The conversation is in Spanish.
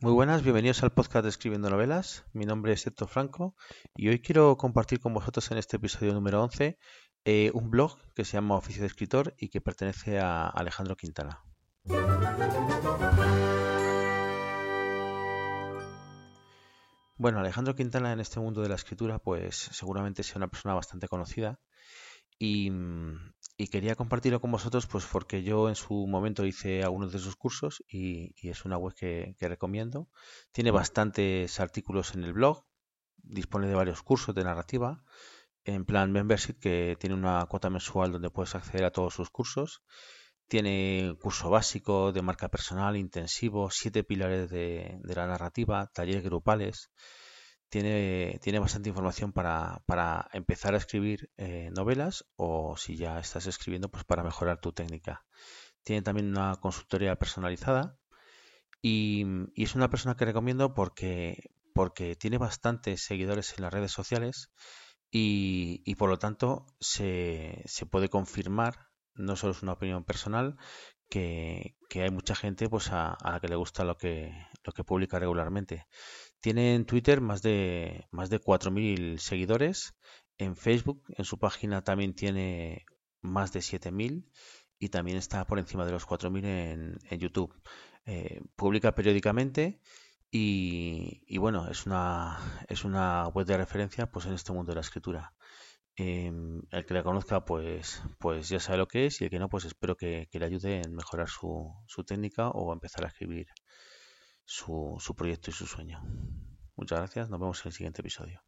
Muy buenas, bienvenidos al podcast de Escribiendo Novelas. Mi nombre es Héctor Franco y hoy quiero compartir con vosotros en este episodio número 11 eh, un blog que se llama Oficio de Escritor y que pertenece a Alejandro Quintana. Bueno, Alejandro Quintana en este mundo de la escritura pues seguramente sea una persona bastante conocida y, y quería compartirlo con vosotros pues porque yo en su momento hice algunos de sus cursos y, es una web que, recomiendo. Tiene bastantes artículos en el blog, dispone de varios cursos de narrativa, en plan membership que tiene una cuota mensual donde puedes acceder a todos sus cursos. Tiene curso básico de marca personal, intensivo, siete pilares de la narrativa, talleres grupales tiene, tiene bastante información para, para empezar a escribir eh, novelas o si ya estás escribiendo, pues para mejorar tu técnica. Tiene también una consultoría personalizada y, es una persona que recomiendo porque, porque tiene bastantes seguidores en las redes sociales y, y por lo tanto se, se puede confirmar no solo es una opinión personal, que, que hay mucha gente pues a, a, la que le gusta lo que, lo que publica regularmente. Tiene en Twitter más de, más de 4.000 seguidores. En Facebook, en su página también tiene más de 7.000 y también está por encima de los 4.000 en, en YouTube. Eh, publica periódicamente y, y, bueno, es una, es una web de referencia pues en este mundo de la escritura. Em, el que la conozca, pues, pues ya sabe lo que es, y el que no, pues espero que, le ayude en mejorar su, su, técnica o empezar a escribir su, su proyecto y su sueño. Muchas gracias, nos vemos en el siguiente episodio.